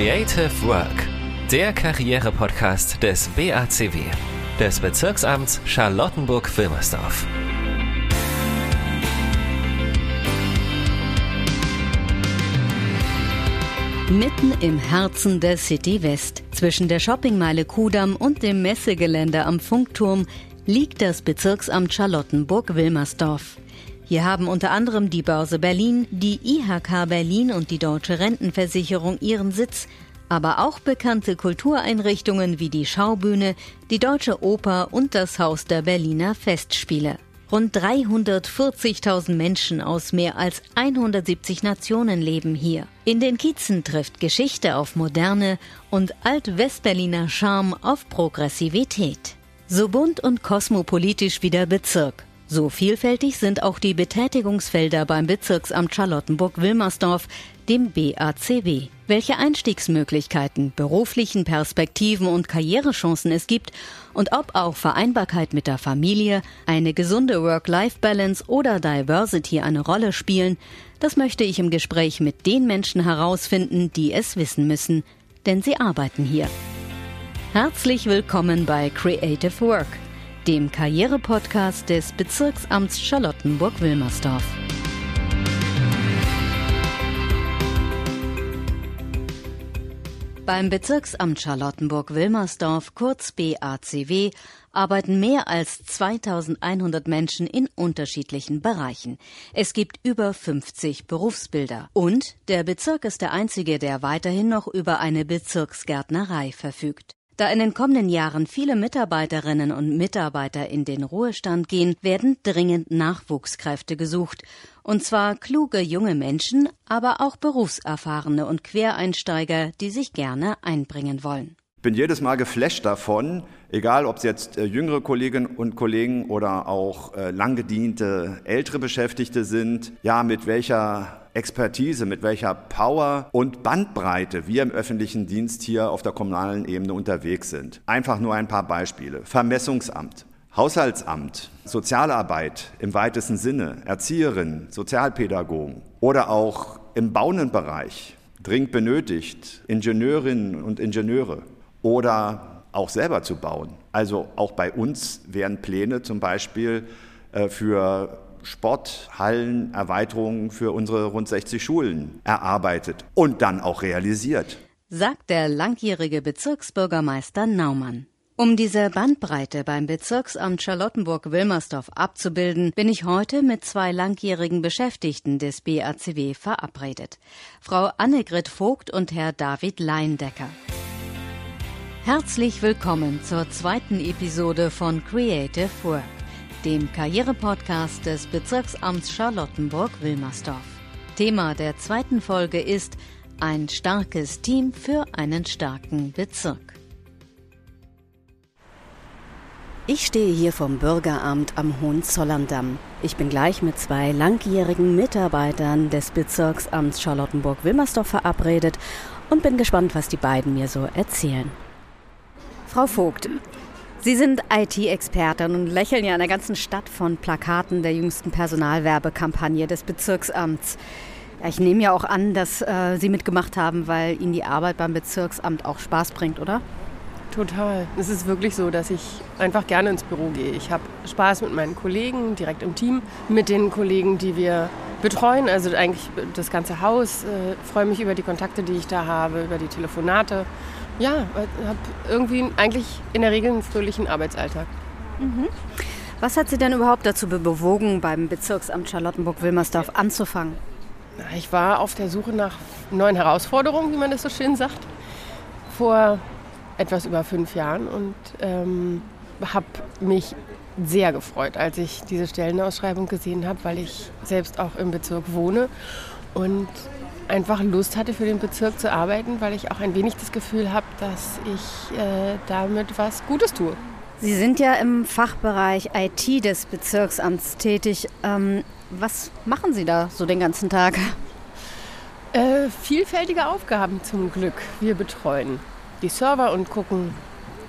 Creative Work, der Karriere-Podcast des BACW, des Bezirksamts Charlottenburg-Wilmersdorf. Mitten im Herzen der City West, zwischen der Shoppingmeile Kudamm und dem Messegelände am Funkturm, liegt das Bezirksamt Charlottenburg-Wilmersdorf. Hier haben unter anderem die Börse Berlin, die IHK Berlin und die Deutsche Rentenversicherung ihren Sitz, aber auch bekannte Kultureinrichtungen wie die Schaubühne, die Deutsche Oper und das Haus der Berliner Festspiele. Rund 340.000 Menschen aus mehr als 170 Nationen leben hier. In den Kiezen trifft Geschichte auf Moderne und Alt-Westberliner Charme auf Progressivität. So bunt und kosmopolitisch wie der Bezirk. So vielfältig sind auch die Betätigungsfelder beim Bezirksamt Charlottenburg-Wilmersdorf, dem BACW. Welche Einstiegsmöglichkeiten, beruflichen Perspektiven und Karrierechancen es gibt und ob auch Vereinbarkeit mit der Familie, eine gesunde Work-Life-Balance oder Diversity eine Rolle spielen, das möchte ich im Gespräch mit den Menschen herausfinden, die es wissen müssen, denn sie arbeiten hier. Herzlich willkommen bei Creative Work dem Karriere-Podcast des Bezirksamts Charlottenburg-Wilmersdorf. Beim Bezirksamt Charlottenburg-Wilmersdorf, kurz BACW, arbeiten mehr als 2100 Menschen in unterschiedlichen Bereichen. Es gibt über 50 Berufsbilder. Und der Bezirk ist der einzige, der weiterhin noch über eine Bezirksgärtnerei verfügt. Da in den kommenden Jahren viele Mitarbeiterinnen und Mitarbeiter in den Ruhestand gehen, werden dringend Nachwuchskräfte gesucht. Und zwar kluge junge Menschen, aber auch berufserfahrene und Quereinsteiger, die sich gerne einbringen wollen. Ich bin jedes Mal geflasht davon, egal ob es jetzt äh, jüngere Kolleginnen und Kollegen oder auch äh, langgediente ältere Beschäftigte sind, ja, mit welcher Expertise, mit welcher Power und Bandbreite wir im öffentlichen Dienst hier auf der kommunalen Ebene unterwegs sind. Einfach nur ein paar Beispiele. Vermessungsamt. Haushaltsamt, Sozialarbeit im weitesten Sinne, Erzieherinnen, Sozialpädagogen oder auch im Bauenbereich dringend benötigt, Ingenieurinnen und Ingenieure oder auch selber zu bauen. Also auch bei uns wären Pläne zum Beispiel äh, für Sporthallen, Erweiterungen für unsere rund 60 Schulen erarbeitet und dann auch realisiert. Sagt der langjährige Bezirksbürgermeister Naumann. Um diese Bandbreite beim Bezirksamt Charlottenburg-Wilmersdorf abzubilden, bin ich heute mit zwei langjährigen Beschäftigten des BACW verabredet. Frau Annegret Vogt und Herr David Leindecker. Herzlich willkommen zur zweiten Episode von Creative Work dem Karrierepodcast des Bezirksamts Charlottenburg-Wilmersdorf. Thema der zweiten Folge ist ein starkes Team für einen starken Bezirk. Ich stehe hier vom Bürgeramt am Hohenzollerndamm. Ich bin gleich mit zwei langjährigen Mitarbeitern des Bezirksamts Charlottenburg-Wilmersdorf verabredet und bin gespannt, was die beiden mir so erzählen. Frau Vogt, Sie sind IT-Expertin und lächeln ja in der ganzen Stadt von Plakaten der jüngsten Personalwerbekampagne des Bezirksamts. Ja, ich nehme ja auch an, dass äh, Sie mitgemacht haben, weil Ihnen die Arbeit beim Bezirksamt auch Spaß bringt, oder? Total. Es ist wirklich so, dass ich einfach gerne ins Büro gehe. Ich habe Spaß mit meinen Kollegen, direkt im Team, mit den Kollegen, die wir betreuen, also eigentlich das ganze Haus. Äh, freue mich über die Kontakte, die ich da habe, über die Telefonate. Ja, habe irgendwie eigentlich in der Regel einen fröhlichen Arbeitsalltag. Mhm. Was hat Sie denn überhaupt dazu bewogen, beim Bezirksamt Charlottenburg-Wilmersdorf anzufangen? Ich war auf der Suche nach neuen Herausforderungen, wie man das so schön sagt, vor etwas über fünf Jahren und ähm, habe mich sehr gefreut, als ich diese Stellenausschreibung gesehen habe, weil ich selbst auch im Bezirk wohne und einfach Lust hatte, für den Bezirk zu arbeiten, weil ich auch ein wenig das Gefühl habe, dass ich äh, damit was Gutes tue. Sie sind ja im Fachbereich IT des Bezirksamts tätig. Ähm, was machen Sie da so den ganzen Tag? Äh, vielfältige Aufgaben zum Glück. Wir betreuen die Server und gucken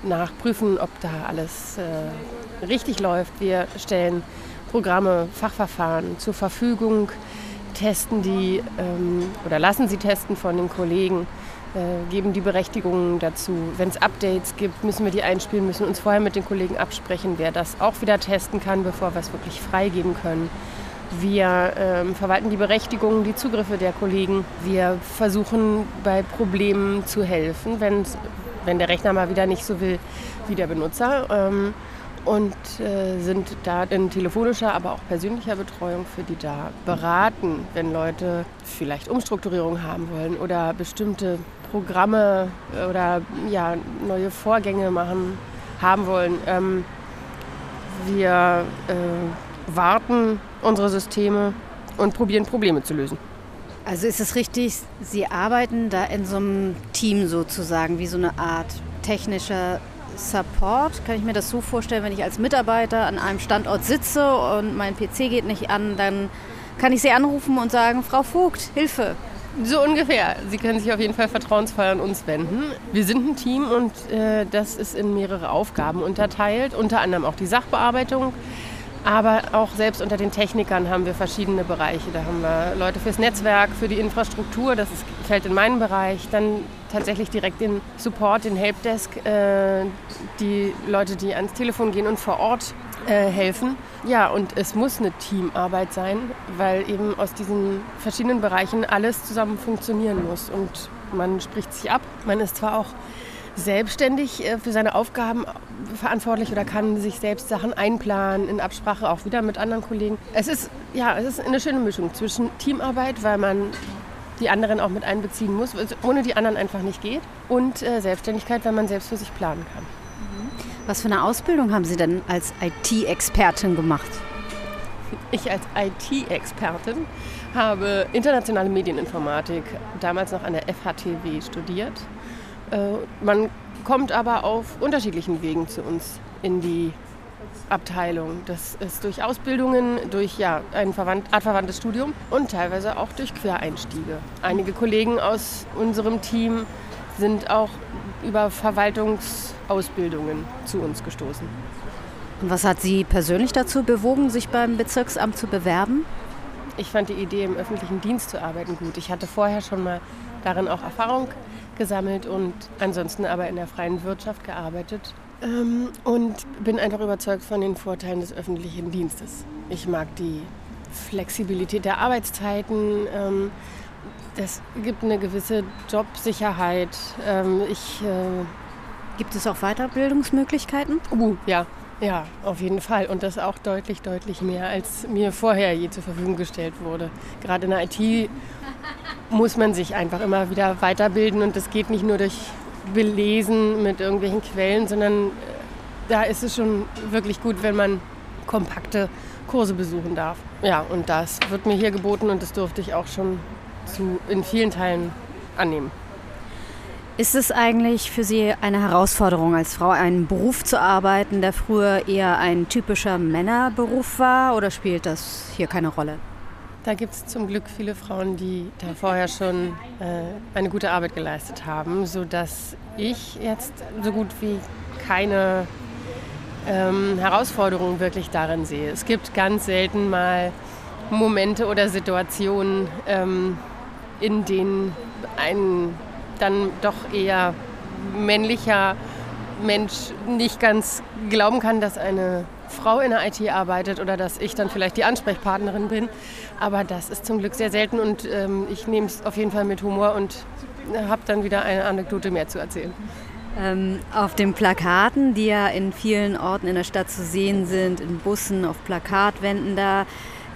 nach, prüfen, ob da alles äh, richtig läuft. Wir stellen Programme, Fachverfahren zur Verfügung testen die ähm, oder lassen sie testen von den Kollegen. äh, geben die Berechtigungen dazu. Wenn es Updates gibt, müssen wir die einspielen, müssen uns vorher mit den Kollegen absprechen, wer das auch wieder testen kann, bevor wir es wirklich freigeben können. Wir ähm, verwalten die Berechtigungen, die Zugriffe der Kollegen. Wir versuchen bei Problemen zu helfen, wenn der Rechner mal wieder nicht so will wie der Benutzer. Ähm, und äh, sind da in telefonischer, aber auch persönlicher Betreuung für die da beraten, wenn Leute vielleicht Umstrukturierung haben wollen oder bestimmte Programme oder ja, neue Vorgänge machen haben wollen. Ähm, wir äh, warten unsere Systeme und probieren Probleme zu lösen. Also ist es richtig, Sie arbeiten da in so einem Team sozusagen, wie so eine Art technischer Support. Kann ich mir das so vorstellen, wenn ich als Mitarbeiter an einem Standort sitze und mein PC geht nicht an, dann kann ich Sie anrufen und sagen, Frau Vogt, Hilfe. So ungefähr. Sie können sich auf jeden Fall vertrauensvoll an uns wenden. Wir sind ein Team und äh, das ist in mehrere Aufgaben unterteilt, unter anderem auch die Sachbearbeitung. Aber auch selbst unter den Technikern haben wir verschiedene Bereiche. Da haben wir Leute fürs Netzwerk, für die Infrastruktur, das fällt in meinen Bereich. Dann tatsächlich direkt den Support, den Helpdesk, äh, die Leute, die ans Telefon gehen und vor Ort äh, helfen. Ja, und es muss eine Teamarbeit sein, weil eben aus diesen verschiedenen Bereichen alles zusammen funktionieren muss. Und man spricht sich ab. Man ist zwar auch selbstständig äh, für seine Aufgaben verantwortlich oder kann sich selbst Sachen einplanen, in Absprache auch wieder mit anderen Kollegen. Es ist, ja, es ist eine schöne Mischung zwischen Teamarbeit, weil man die anderen auch mit einbeziehen muss, ohne die anderen einfach nicht geht, und äh, Selbstständigkeit, weil man selbst für sich planen kann. Mhm. Was für eine Ausbildung haben Sie denn als IT-Expertin gemacht? Ich als IT-Expertin habe internationale Medieninformatik damals noch an der FHTW studiert man kommt aber auf unterschiedlichen Wegen zu uns in die Abteilung. Das ist durch Ausbildungen, durch ja, ein verwandt, artverwandtes Studium und teilweise auch durch Quereinstiege. Einige Kollegen aus unserem Team sind auch über Verwaltungsausbildungen zu uns gestoßen. Und was hat Sie persönlich dazu bewogen, sich beim Bezirksamt zu bewerben? Ich fand die Idee, im öffentlichen Dienst zu arbeiten, gut. Ich hatte vorher schon mal darin auch Erfahrung gesammelt und ansonsten aber in der freien Wirtschaft gearbeitet. Ähm, und bin einfach überzeugt von den Vorteilen des öffentlichen Dienstes. Ich mag die Flexibilität der Arbeitszeiten. Ähm, das gibt eine gewisse Jobsicherheit. Ähm, ich, äh gibt es auch Weiterbildungsmöglichkeiten? Uh, ja, ja, auf jeden Fall. Und das auch deutlich, deutlich mehr, als mir vorher je zur Verfügung gestellt wurde. Gerade in der IT muss man sich einfach immer wieder weiterbilden und das geht nicht nur durch Belesen mit irgendwelchen Quellen, sondern äh, da ist es schon wirklich gut, wenn man kompakte Kurse besuchen darf. Ja, und das wird mir hier geboten und das durfte ich auch schon zu, in vielen Teilen annehmen. Ist es eigentlich für Sie eine Herausforderung, als Frau einen Beruf zu arbeiten, der früher eher ein typischer Männerberuf war, oder spielt das hier keine Rolle? Da gibt es zum Glück viele Frauen, die da vorher schon äh, eine gute Arbeit geleistet haben, sodass ich jetzt so gut wie keine ähm, Herausforderungen wirklich darin sehe. Es gibt ganz selten mal Momente oder Situationen, ähm, in denen ein dann doch eher männlicher Mensch nicht ganz glauben kann, dass eine Frau in der IT arbeitet oder dass ich dann vielleicht die Ansprechpartnerin bin. Aber das ist zum Glück sehr selten und ähm, ich nehme es auf jeden Fall mit Humor und habe dann wieder eine Anekdote mehr zu erzählen. Ähm, auf den Plakaten, die ja in vielen Orten in der Stadt zu sehen sind, in Bussen, auf Plakatwänden, da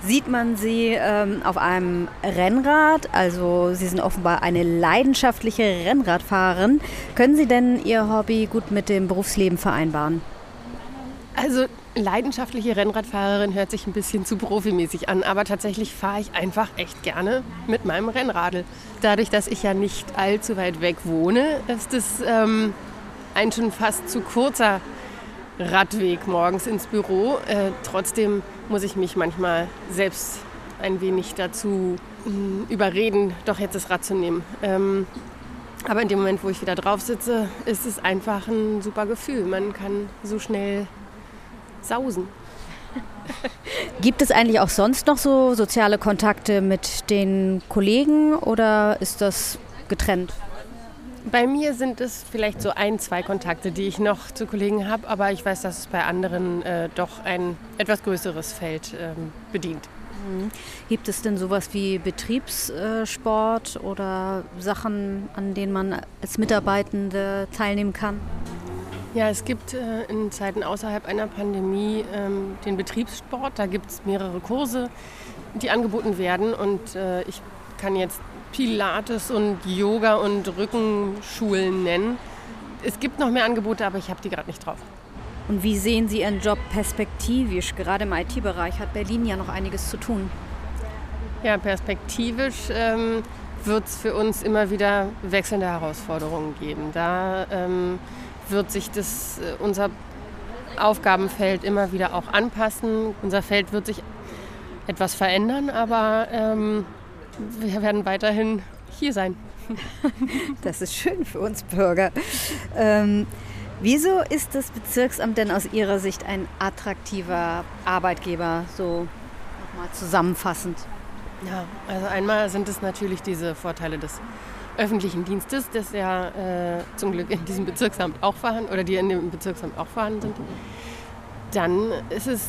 sieht man sie ähm, auf einem Rennrad. Also Sie sind offenbar eine leidenschaftliche Rennradfahrerin. Können Sie denn Ihr Hobby gut mit dem Berufsleben vereinbaren? Also leidenschaftliche Rennradfahrerin hört sich ein bisschen zu profimäßig an, aber tatsächlich fahre ich einfach echt gerne mit meinem Rennradl. Dadurch, dass ich ja nicht allzu weit weg wohne, ist es ähm, ein schon fast zu kurzer Radweg morgens ins Büro. Äh, trotzdem muss ich mich manchmal selbst ein wenig dazu äh, überreden, doch jetzt das Rad zu nehmen. Ähm, aber in dem Moment, wo ich wieder drauf sitze, ist es einfach ein super Gefühl. Man kann so schnell sausen. Gibt es eigentlich auch sonst noch so soziale Kontakte mit den Kollegen oder ist das getrennt? Bei mir sind es vielleicht so ein, zwei Kontakte, die ich noch zu Kollegen habe, aber ich weiß, dass es bei anderen äh, doch ein etwas größeres Feld ähm, bedient. Mhm. Gibt es denn sowas wie Betriebssport oder Sachen, an denen man als Mitarbeitende teilnehmen kann? Ja, es gibt äh, in Zeiten außerhalb einer Pandemie ähm, den Betriebssport. Da gibt es mehrere Kurse, die angeboten werden. Und äh, ich kann jetzt Pilates und Yoga und Rückenschulen nennen. Es gibt noch mehr Angebote, aber ich habe die gerade nicht drauf. Und wie sehen Sie Ihren Job perspektivisch? Gerade im IT-Bereich hat Berlin ja noch einiges zu tun. Ja, perspektivisch ähm, wird es für uns immer wieder wechselnde Herausforderungen geben. Da ähm, wird sich das, äh, unser Aufgabenfeld immer wieder auch anpassen. Unser Feld wird sich etwas verändern, aber ähm, wir werden weiterhin hier sein. Das ist schön für uns Bürger. Ähm, wieso ist das Bezirksamt denn aus Ihrer Sicht ein attraktiver Arbeitgeber, so nochmal zusammenfassend? Ja, also einmal sind es natürlich diese Vorteile des öffentlichen Dienstes, das ja äh, zum Glück in diesem Bezirksamt auch vorhanden oder die in dem Bezirksamt auch vorhanden sind. Dann ist es,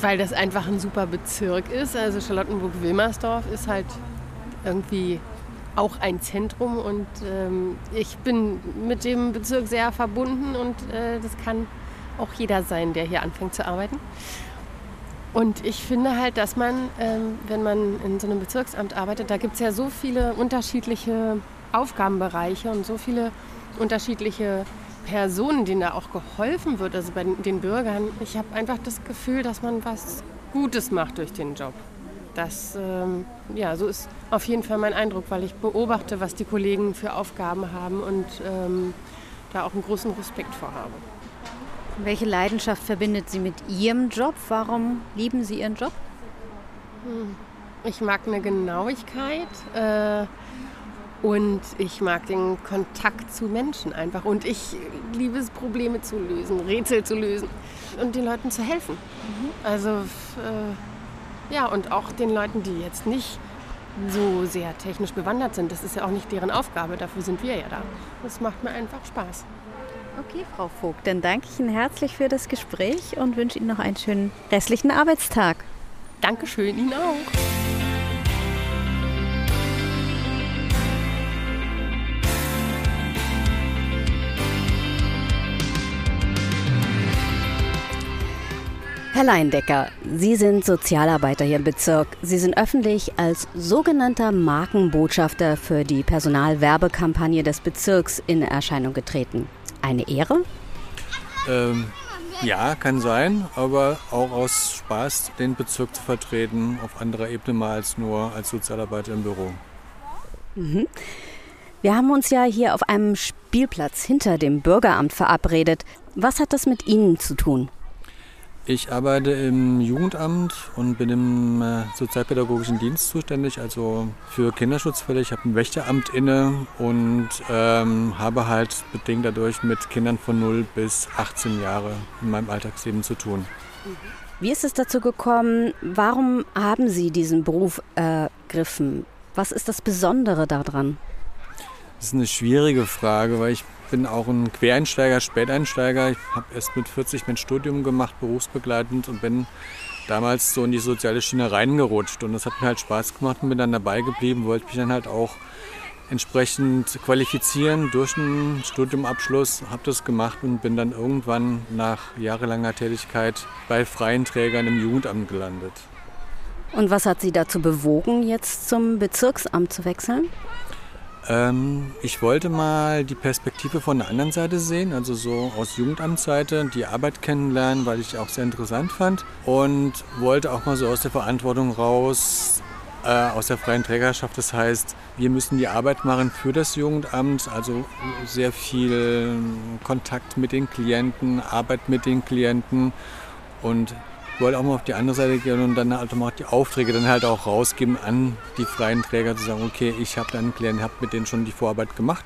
weil das einfach ein super Bezirk ist, also Charlottenburg-Wilmersdorf ist halt irgendwie auch ein Zentrum und ähm, ich bin mit dem Bezirk sehr verbunden und äh, das kann auch jeder sein, der hier anfängt zu arbeiten. Und ich finde halt, dass man, ähm, wenn man in so einem Bezirksamt arbeitet, da gibt es ja so viele unterschiedliche Aufgabenbereiche und so viele unterschiedliche Personen, denen da auch geholfen wird, also bei den Bürgern. Ich habe einfach das Gefühl, dass man was Gutes macht durch den Job. Das, ähm, ja, so ist auf jeden Fall mein Eindruck, weil ich beobachte, was die Kollegen für Aufgaben haben und ähm, da auch einen großen Respekt vor habe. Welche Leidenschaft verbindet Sie mit Ihrem Job? Warum lieben Sie Ihren Job? Hm. Ich mag eine Genauigkeit äh, und ich mag den Kontakt zu Menschen einfach. Und ich liebe es, Probleme zu lösen, Rätsel zu lösen und den Leuten zu helfen. Mhm. Also äh, ja, und auch den Leuten, die jetzt nicht so sehr technisch bewandert sind. Das ist ja auch nicht deren Aufgabe, dafür sind wir ja da. Das macht mir einfach Spaß. Okay, Frau Vogt, dann danke ich Ihnen herzlich für das Gespräch und wünsche Ihnen noch einen schönen restlichen Arbeitstag. Dankeschön, Ihnen auch. Herr Leindecker, Sie sind Sozialarbeiter hier im Bezirk. Sie sind öffentlich als sogenannter Markenbotschafter für die Personalwerbekampagne des Bezirks in Erscheinung getreten eine Ehre? Ähm, ja, kann sein, aber auch aus Spaß, den Bezirk zu vertreten, auf anderer Ebene mal als nur als Sozialarbeiter im Büro. Mhm. Wir haben uns ja hier auf einem Spielplatz hinter dem Bürgeramt verabredet. Was hat das mit Ihnen zu tun? Ich arbeite im Jugendamt und bin im äh, sozialpädagogischen Dienst zuständig, also für Kinderschutzfälle. Ich habe ein Wächteramt inne und ähm, habe halt bedingt dadurch mit Kindern von 0 bis 18 Jahre in meinem Alltagsleben zu tun. Wie ist es dazu gekommen? Warum haben Sie diesen Beruf ergriffen? Was ist das Besondere daran? Das ist eine schwierige Frage, weil ich bin auch ein Quereinsteiger, Späteinsteiger. Ich habe erst mit 40 mein Studium gemacht, berufsbegleitend und bin damals so in die soziale Schiene reingerutscht. Und das hat mir halt Spaß gemacht und bin dann dabei geblieben, wollte mich dann halt auch entsprechend qualifizieren durch einen Studiumabschluss, habe das gemacht und bin dann irgendwann nach jahrelanger Tätigkeit bei freien Trägern im Jugendamt gelandet. Und was hat Sie dazu bewogen, jetzt zum Bezirksamt zu wechseln? Ähm, ich wollte mal die Perspektive von der anderen Seite sehen, also so aus Jugendamtsseite, die Arbeit kennenlernen, weil ich auch sehr interessant fand und wollte auch mal so aus der Verantwortung raus, äh, aus der freien Trägerschaft. Das heißt, wir müssen die Arbeit machen für das Jugendamt, also sehr viel Kontakt mit den Klienten, Arbeit mit den Klienten und wollte auch mal auf die andere Seite gehen und dann halt auch die Aufträge dann halt auch rausgeben an die freien Träger, zu sagen, okay, ich habe dann Klienten, habe mit denen schon die Vorarbeit gemacht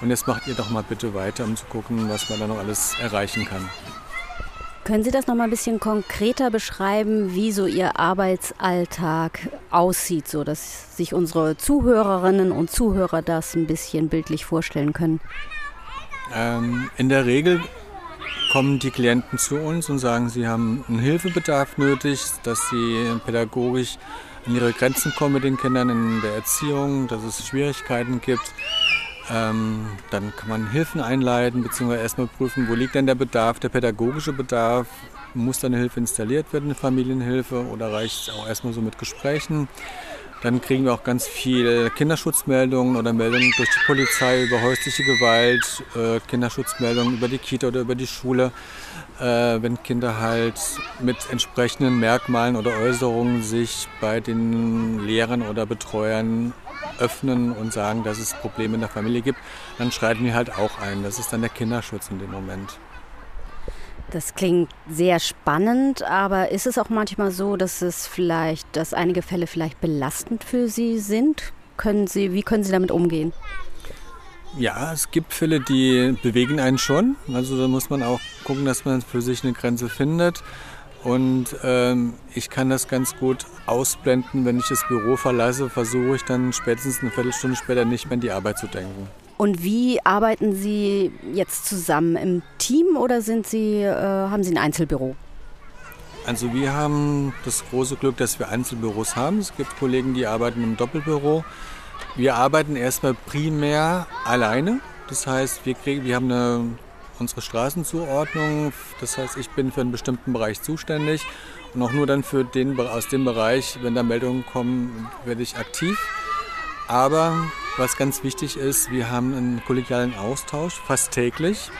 und jetzt macht ihr doch mal bitte weiter, um zu gucken, was man da noch alles erreichen kann. Können Sie das noch mal ein bisschen konkreter beschreiben, wie so Ihr Arbeitsalltag aussieht, so dass sich unsere Zuhörerinnen und Zuhörer das ein bisschen bildlich vorstellen können? Ähm, in der Regel kommen die Klienten zu uns und sagen, sie haben einen Hilfebedarf nötig, dass sie pädagogisch an ihre Grenzen kommen mit den Kindern in der Erziehung, dass es Schwierigkeiten gibt. Ähm, dann kann man Hilfen einleiten, beziehungsweise erstmal prüfen, wo liegt denn der Bedarf, der pädagogische Bedarf. Muss da eine Hilfe installiert werden, eine Familienhilfe, oder reicht es auch erstmal so mit Gesprächen? Dann kriegen wir auch ganz viel Kinderschutzmeldungen oder Meldungen durch die Polizei über häusliche Gewalt, äh, Kinderschutzmeldungen über die Kita oder über die Schule, äh, wenn Kinder halt mit entsprechenden Merkmalen oder Äußerungen sich bei den Lehrern oder Betreuern öffnen und sagen, dass es Probleme in der Familie gibt, dann schreiten wir halt auch ein. Das ist dann der Kinderschutz in dem Moment. Das klingt sehr spannend, aber ist es auch manchmal so, dass es vielleicht, dass einige Fälle vielleicht belastend für Sie sind? Können Sie, wie können Sie damit umgehen? Ja, es gibt Fälle, die bewegen einen schon. Also da muss man auch gucken, dass man für sich eine Grenze findet. Und ähm, ich kann das ganz gut ausblenden, wenn ich das Büro verlasse, versuche ich dann spätestens eine Viertelstunde später nicht mehr an die Arbeit zu denken. Und wie arbeiten Sie jetzt zusammen im Team oder sind Sie, äh, haben Sie ein Einzelbüro? Also wir haben das große Glück, dass wir Einzelbüros haben. Es gibt Kollegen, die arbeiten im Doppelbüro. Wir arbeiten erstmal primär alleine. Das heißt, wir, kriegen, wir haben eine, unsere Straßenzuordnung. Das heißt, ich bin für einen bestimmten Bereich zuständig und auch nur dann für den, aus dem Bereich, wenn da Meldungen kommen, werde ich aktiv. Aber was ganz wichtig ist, wir haben einen kollegialen Austausch fast täglich.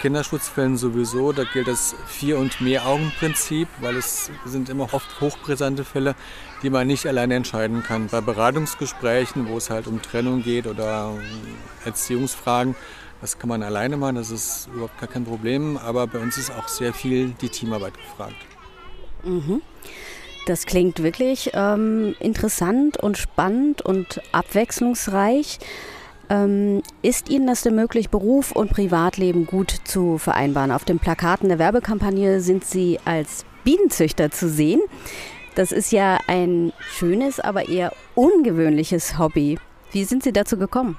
Kinderschutzfällen sowieso, da gilt das Vier- und Mehr-Augen-Prinzip, weil es sind immer oft hochbrisante Fälle, die man nicht alleine entscheiden kann. Bei Beratungsgesprächen, wo es halt um Trennung geht oder Erziehungsfragen, das kann man alleine machen, das ist überhaupt gar kein Problem. Aber bei uns ist auch sehr viel die Teamarbeit gefragt. Mhm. Das klingt wirklich ähm, interessant und spannend und abwechslungsreich. Ähm, ist Ihnen das denn möglich, Beruf und Privatleben gut zu vereinbaren? Auf den Plakaten der Werbekampagne sind Sie als Bienenzüchter zu sehen. Das ist ja ein schönes, aber eher ungewöhnliches Hobby. Wie sind Sie dazu gekommen?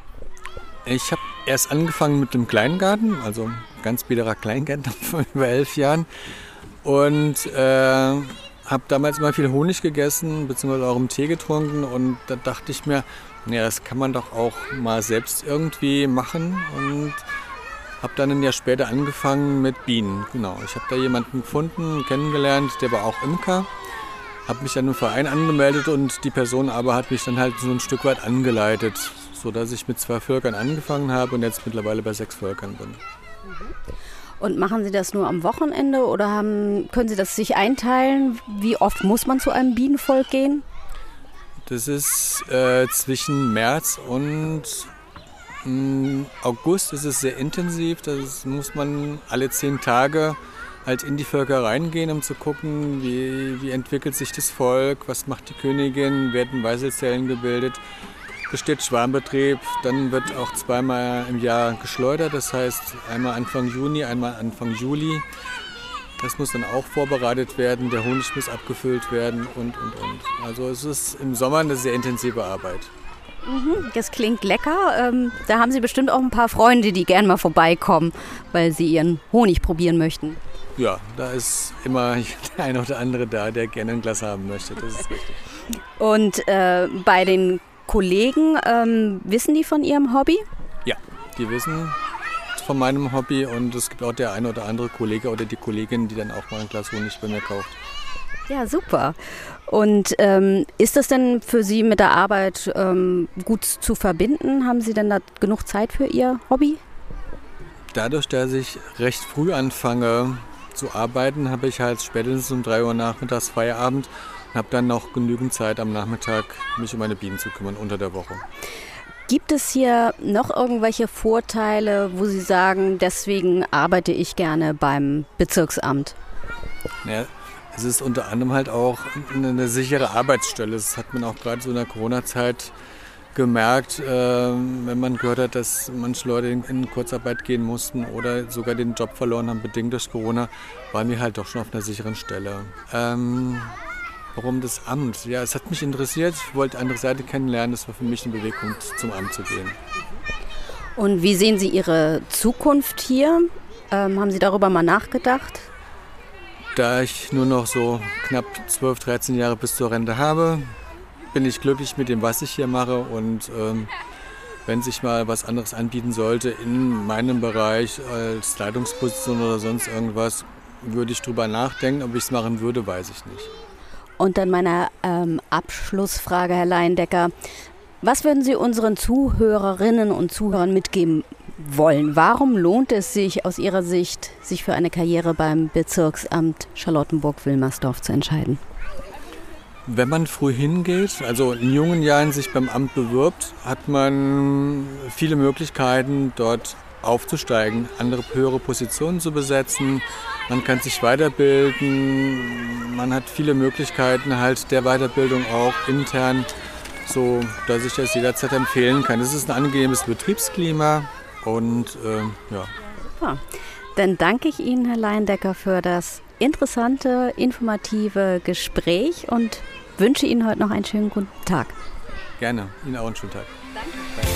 Ich habe erst angefangen mit dem Kleingarten, also ganz biederer Kleingarten vor über elf Jahren. Und äh, habe damals immer viel Honig gegessen, beziehungsweise auch im Tee getrunken und da dachte ich mir, ja, das kann man doch auch mal selbst irgendwie machen und habe dann ein Jahr später angefangen mit Bienen. Genau, ich habe da jemanden gefunden, kennengelernt, der war auch Imker, habe mich dann im Verein angemeldet und die Person aber hat mich dann halt so ein Stück weit angeleitet, sodass ich mit zwei Völkern angefangen habe und jetzt mittlerweile bei sechs Völkern bin. Und machen Sie das nur am Wochenende oder haben, können Sie das sich einteilen? Wie oft muss man zu einem Bienenvolk gehen? Das ist äh, zwischen März und mm, August ist es sehr intensiv. Das muss man alle zehn Tage halt in die Völker reingehen, um zu gucken, wie, wie entwickelt sich das Volk, was macht die Königin, werden Weißelzellen gebildet besteht Schwarmbetrieb. Dann wird auch zweimal im Jahr geschleudert. Das heißt einmal Anfang Juni, einmal Anfang Juli. Das muss dann auch vorbereitet werden. Der Honig muss abgefüllt werden und, und, und. Also es ist im Sommer eine sehr intensive Arbeit. Mhm, das klingt lecker. Ähm, da haben Sie bestimmt auch ein paar Freunde, die gern mal vorbeikommen, weil sie ihren Honig probieren möchten. Ja, da ist immer der eine oder andere da, der gerne ein Glas haben möchte. Das ist richtig. Und äh, bei den Kollegen, ähm, wissen die von Ihrem Hobby? Ja, die wissen von meinem Hobby und es gibt auch der eine oder andere Kollege oder die Kollegin, die dann auch mal ein Glas Honig bei mir kauft. Ja, super. Und ähm, ist das denn für Sie mit der Arbeit ähm, gut zu verbinden? Haben Sie denn da genug Zeit für Ihr Hobby? Dadurch, dass ich recht früh anfange zu arbeiten, habe ich halt spätestens um 3 Uhr nachmittags Feierabend und habe dann noch genügend Zeit am Nachmittag, mich um meine Bienen zu kümmern unter der Woche. Gibt es hier noch irgendwelche Vorteile, wo Sie sagen, deswegen arbeite ich gerne beim Bezirksamt? Naja, es ist unter anderem halt auch eine sichere Arbeitsstelle. Das hat man auch gerade so in der Corona-Zeit gemerkt, äh, wenn man gehört hat, dass manche Leute in, in, Kurzarbeit gehen mussten oder sogar den Job verloren haben, bedingt durch Corona, waren wir halt doch schon auf einer sicheren Stelle. Ähm, warum das Amt? Ja, es hat mich interessiert, ich wollte andere Seite kennenlernen, das war für mich eine Bewegung, zum Amt zu gehen. Und wie sehen Sie Ihre Zukunft hier? Ähm, haben Sie darüber mal nachgedacht? Da ich nur noch so knapp 12, 13 Jahre bis zur Rente habe, bin ich glücklich mit dem, was ich hier mache. Und ähm, wenn sich mal was anderes anbieten sollte in meinem Bereich als Leitungsposition oder sonst irgendwas, würde ich drüber nachdenken. Ob ich es machen würde, weiß ich nicht. Und dann meine ähm, Abschlussfrage, Herr Leindecker. Was würden Sie unseren Zuhörerinnen und Zuhörern mitgeben wollen? Warum lohnt es sich aus Ihrer Sicht, sich für eine Karriere beim Bezirksamt Charlottenburg-Wilmersdorf zu entscheiden? Wenn man früh hingeht, also in jungen Jahren sich beim Amt bewirbt, hat man viele Möglichkeiten, dort aufzusteigen, andere höhere Positionen zu besetzen. Man kann sich weiterbilden. Man hat viele Möglichkeiten halt der Weiterbildung auch intern, so dass ich das jederzeit empfehlen kann. Es ist ein angenehmes Betriebsklima und äh, ja. ja. Dann danke ich Ihnen, Herr Leindecker, für das interessante, informative Gespräch und wünsche Ihnen heute noch einen schönen guten Tag. Gerne, Ihnen auch einen schönen Tag. Danke.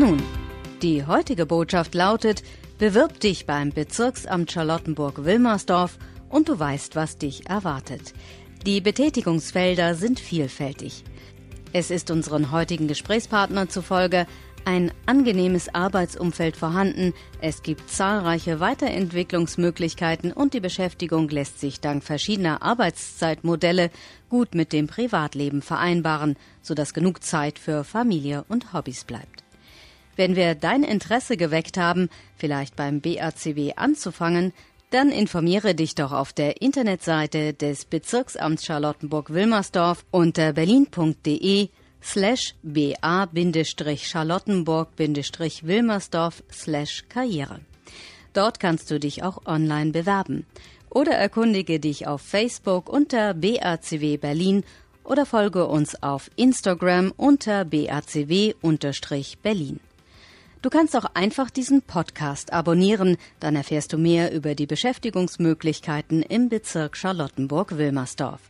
Nun, die heutige Botschaft lautet, bewirb dich beim Bezirksamt Charlottenburg-Wilmersdorf und du weißt, was dich erwartet. Die Betätigungsfelder sind vielfältig. Es ist unseren heutigen Gesprächspartnern zufolge ein angenehmes Arbeitsumfeld vorhanden, es gibt zahlreiche Weiterentwicklungsmöglichkeiten und die Beschäftigung lässt sich dank verschiedener Arbeitszeitmodelle gut mit dem Privatleben vereinbaren, sodass genug Zeit für Familie und Hobbys bleibt. Wenn wir dein Interesse geweckt haben, vielleicht beim BACW anzufangen, dann informiere dich doch auf der Internetseite des Bezirksamts Charlottenburg-Wilmersdorf unter berlin.de slash ba-charlottenburg-wilmersdorf slash Karriere. Dort kannst du dich auch online bewerben. Oder erkundige dich auf Facebook unter BACW Berlin oder folge uns auf Instagram unter BACW-Berlin. Du kannst auch einfach diesen Podcast abonnieren, dann erfährst du mehr über die Beschäftigungsmöglichkeiten im Bezirk Charlottenburg-Wilmersdorf.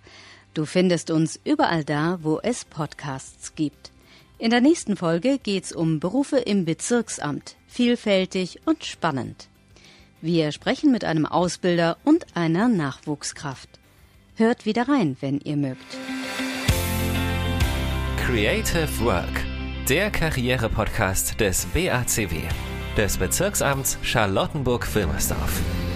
Du findest uns überall da, wo es Podcasts gibt. In der nächsten Folge geht's um Berufe im Bezirksamt, vielfältig und spannend. Wir sprechen mit einem Ausbilder und einer Nachwuchskraft. Hört wieder rein, wenn ihr mögt. Creative Work der Karriere-Podcast des BACW, des Bezirksamts Charlottenburg-Wilmersdorf.